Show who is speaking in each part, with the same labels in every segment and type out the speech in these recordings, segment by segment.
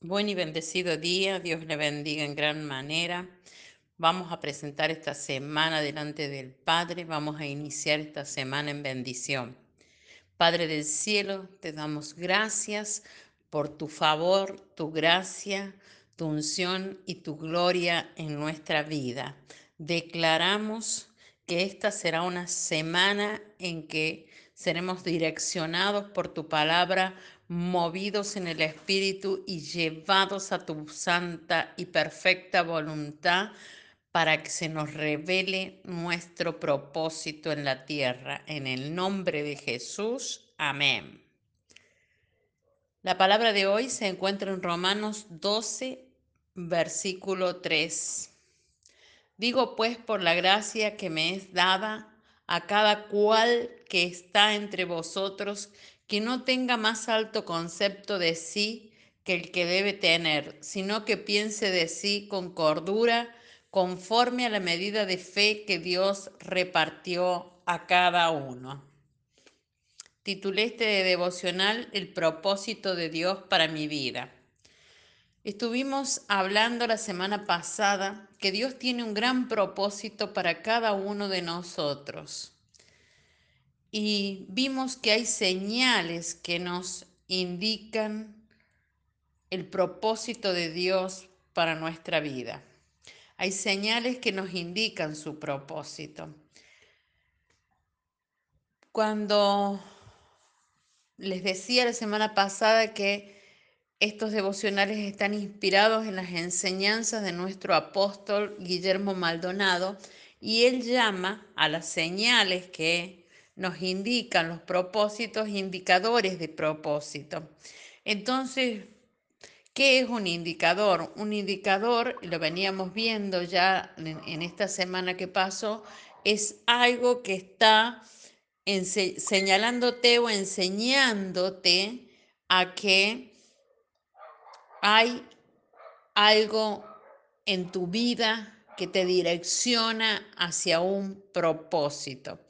Speaker 1: Buen y bendecido día, Dios le bendiga en gran manera. Vamos a presentar esta semana delante del Padre, vamos a iniciar esta semana en bendición. Padre del cielo, te damos gracias por tu favor, tu gracia, tu unción y tu gloria en nuestra vida. Declaramos que esta será una semana en que seremos direccionados por tu palabra movidos en el Espíritu y llevados a tu santa y perfecta voluntad para que se nos revele nuestro propósito en la tierra. En el nombre de Jesús, amén. La palabra de hoy se encuentra en Romanos 12, versículo 3. Digo pues por la gracia que me es dada a cada cual que está entre vosotros, que no tenga más alto concepto de sí que el que debe tener, sino que piense de sí con cordura, conforme a la medida de fe que Dios repartió a cada uno. Titulé este devocional El propósito de Dios para mi vida. Estuvimos hablando la semana pasada que Dios tiene un gran propósito para cada uno de nosotros y vimos que hay señales que nos indican el propósito de Dios para nuestra vida. Hay señales que nos indican su propósito. Cuando les decía la semana pasada que estos devocionales están inspirados en las enseñanzas de nuestro apóstol Guillermo Maldonado y él llama a las señales que nos indican los propósitos, indicadores de propósito. Entonces, ¿qué es un indicador? Un indicador, lo veníamos viendo ya en, esta semana que pasó, es algo que está señalándote o enseñándote a que hay algo en tu vida que te direcciona hacia un propósito.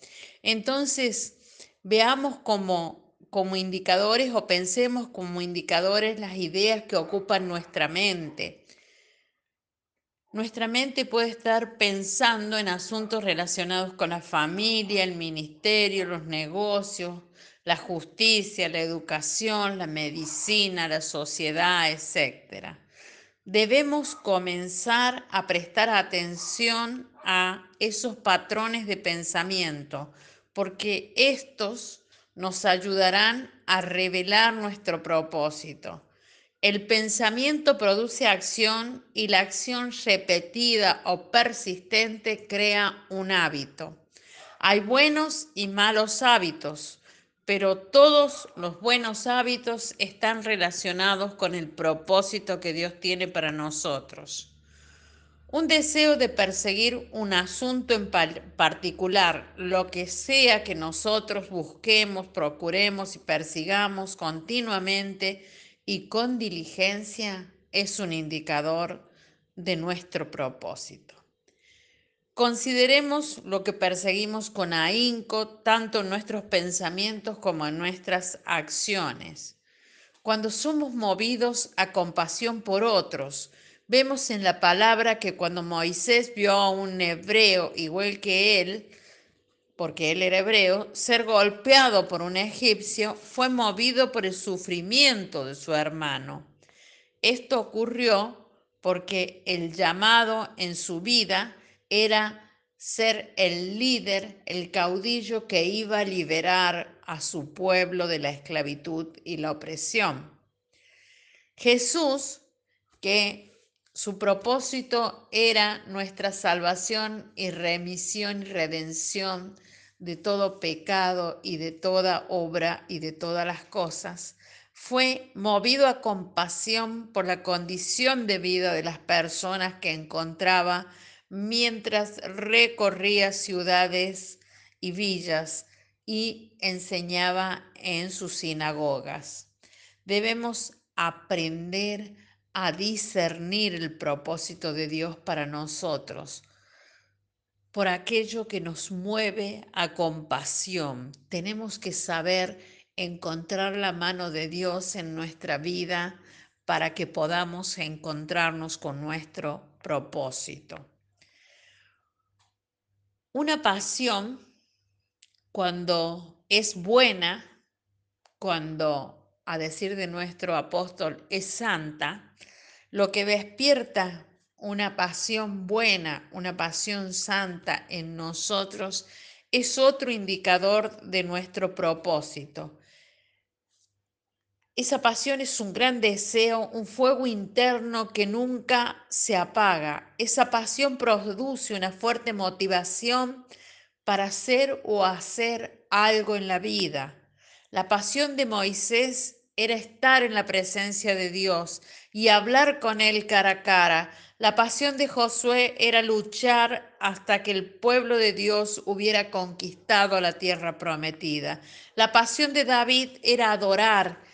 Speaker 1: Entonces, veamos como, como indicadores o pensemos como indicadores las ideas que ocupan nuestra mente. Nuestra mente puede estar pensando en asuntos relacionados con la familia, el ministerio, los negocios, la justicia, la educación, la medicina, la sociedad, etc. Debemos comenzar a prestar atención a esos patrones de pensamiento, porque estos nos ayudarán a revelar nuestro propósito. El pensamiento produce acción y la acción repetida o persistente crea un hábito. Hay buenos y malos hábitos, pero todos los buenos hábitos están relacionados con el propósito que Dios tiene para nosotros. Un deseo de perseguir un asunto en particular, lo que sea que nosotros busquemos, procuremos y persigamos continuamente y con diligencia, es un indicador de nuestro propósito. Consideremos lo que perseguimos con ahínco, tanto en nuestros pensamientos como en nuestras acciones. Cuando somos movidos a compasión por otros, Vemos en la palabra que cuando Moisés vio a un hebreo igual que él, porque él era hebreo, ser golpeado por un egipcio, fue movido por el sufrimiento de su hermano. Esto ocurrió porque el llamado en su vida era ser el líder, el caudillo que iba a liberar a su pueblo de la esclavitud y la opresión. Jesús, que su propósito era nuestra salvación y remisión y redención de todo pecado y de toda obra y de todas las cosas. Fue movido a compasión por la condición de vida de las personas que encontraba mientras recorría ciudades y villas y enseñaba en sus sinagogas. Debemos aprender a discernir el propósito de Dios para nosotros, por aquello que nos mueve a compasión. Tenemos que saber encontrar la mano de Dios en nuestra vida para que podamos encontrarnos con nuestro propósito. Una pasión, cuando es buena, cuando, a decir de nuestro apóstol, es santa, lo que despierta una pasión buena, una pasión santa en nosotros, es otro indicador de nuestro propósito. Esa pasión es un gran deseo, un fuego interno que nunca se apaga. Esa pasión produce una fuerte motivación para hacer o hacer algo en la vida. La pasión de Moisés era estar en la presencia de Dios y hablar con Él cara a cara. La pasión de Josué era luchar hasta que el pueblo de Dios hubiera conquistado la tierra prometida. La pasión de David era adorar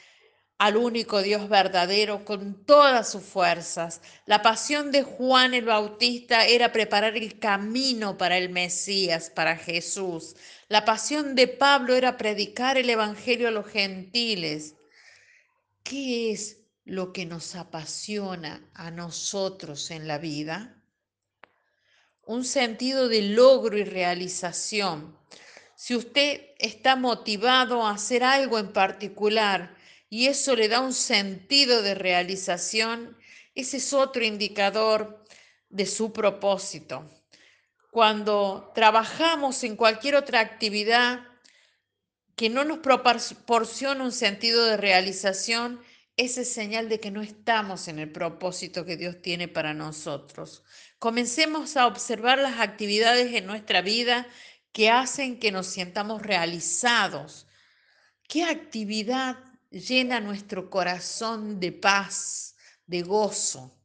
Speaker 1: al único Dios verdadero con todas sus fuerzas. La pasión de Juan el Bautista era preparar el camino para el Mesías, para Jesús. La pasión de Pablo era predicar el Evangelio a los gentiles. ¿Qué es lo que nos apasiona a nosotros en la vida? Un sentido de logro y realización. Si usted está motivado a hacer algo en particular, y eso le da un sentido de realización, ese es otro indicador de su propósito. Cuando trabajamos en cualquier otra actividad que no nos proporciona un sentido de realización, ese es señal de que no estamos en el propósito que Dios tiene para nosotros. Comencemos a observar las actividades en nuestra vida que hacen que nos sientamos realizados. ¿Qué actividad llena nuestro corazón de paz, de gozo.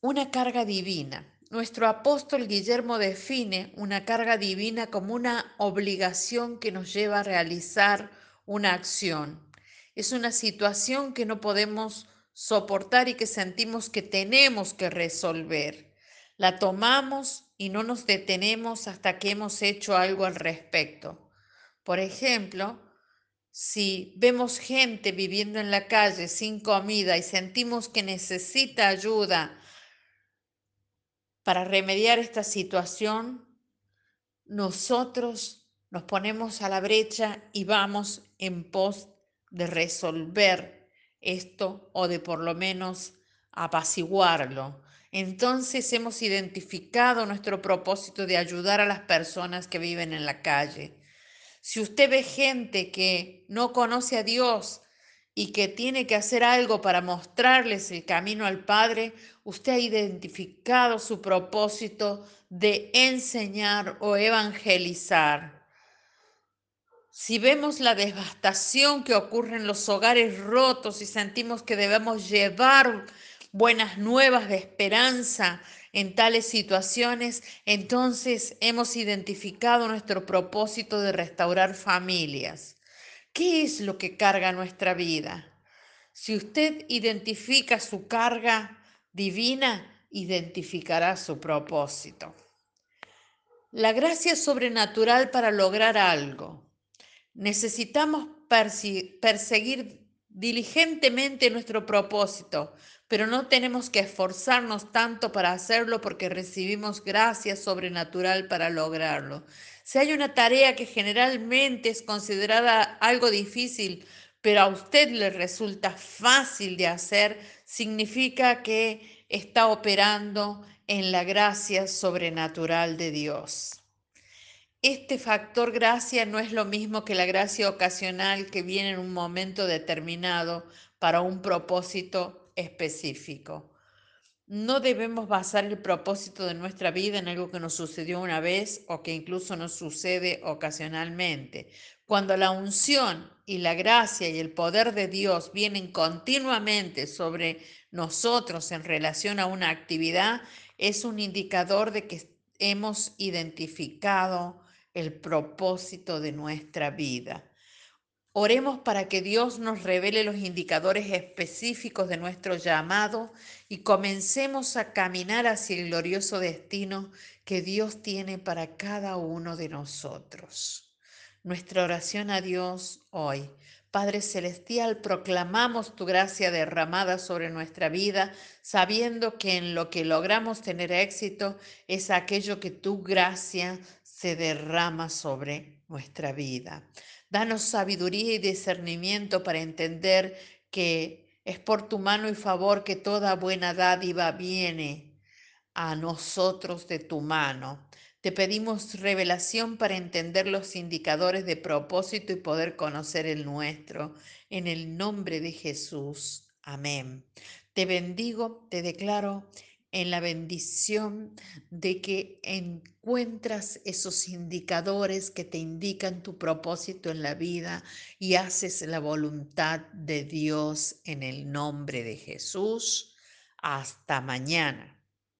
Speaker 1: Una carga divina. Nuestro apóstol Guillermo define una carga divina como una obligación que nos lleva a realizar una acción. Es una situación que no podemos soportar y que sentimos que tenemos que resolver. La tomamos y no nos detenemos hasta que hemos hecho algo al respecto. Por ejemplo, si vemos gente viviendo en la calle sin comida y sentimos que necesita ayuda para remediar esta situación, nosotros nos ponemos a la brecha y vamos en pos de resolver esto o de por lo menos apaciguarlo. Entonces hemos identificado nuestro propósito de ayudar a las personas que viven en la calle. Si usted ve gente que no conoce a Dios y que tiene que hacer algo para mostrarles el camino al Padre, usted ha identificado su propósito de enseñar o evangelizar. Si vemos la devastación que ocurre en los hogares rotos y sentimos que debemos llevar buenas nuevas de esperanza en tales situaciones, entonces hemos identificado nuestro propósito de restaurar familias. ¿Qué es lo que carga nuestra vida? Si usted identifica su carga divina, identificará su propósito. La gracia sobrenatural para lograr algo. Necesitamos perseguir diligentemente nuestro propósito, pero no tenemos que esforzarnos tanto para hacerlo porque recibimos gracia sobrenatural para lograrlo. Si hay una tarea que generalmente es considerada algo difícil, pero a usted le resulta fácil de hacer, significa que está operando en la gracia sobrenatural de Dios. Este factor gracia no es lo mismo que la gracia ocasional que viene en un momento determinado para un propósito específico. No debemos basar el propósito de nuestra vida en algo que nos sucedió una vez o que incluso nos sucede ocasionalmente. Cuando la unción y la gracia y el poder de Dios vienen continuamente sobre nosotros en relación a una actividad, es un indicador de que hemos identificado el propósito de nuestra vida. Oremos para que Dios nos revele los indicadores específicos de nuestro llamado y comencemos a caminar hacia el glorioso destino que Dios tiene para cada uno de nosotros.
Speaker 2: Nuestra oración a Dios hoy. Padre Celestial, proclamamos tu gracia derramada sobre nuestra vida, sabiendo que en lo que logramos tener éxito es aquello que tu gracia se derrama sobre nuestra vida. Danos sabiduría y discernimiento para entender que es por tu mano y favor que toda buena dádiva viene a nosotros de tu mano. Te pedimos revelación para entender los indicadores de propósito y poder conocer el nuestro. En el nombre de Jesús. Amén. Te bendigo, te declaro en la bendición de que encuentras esos indicadores que te indican tu propósito en la vida y haces la voluntad de Dios en el nombre de Jesús. Hasta mañana.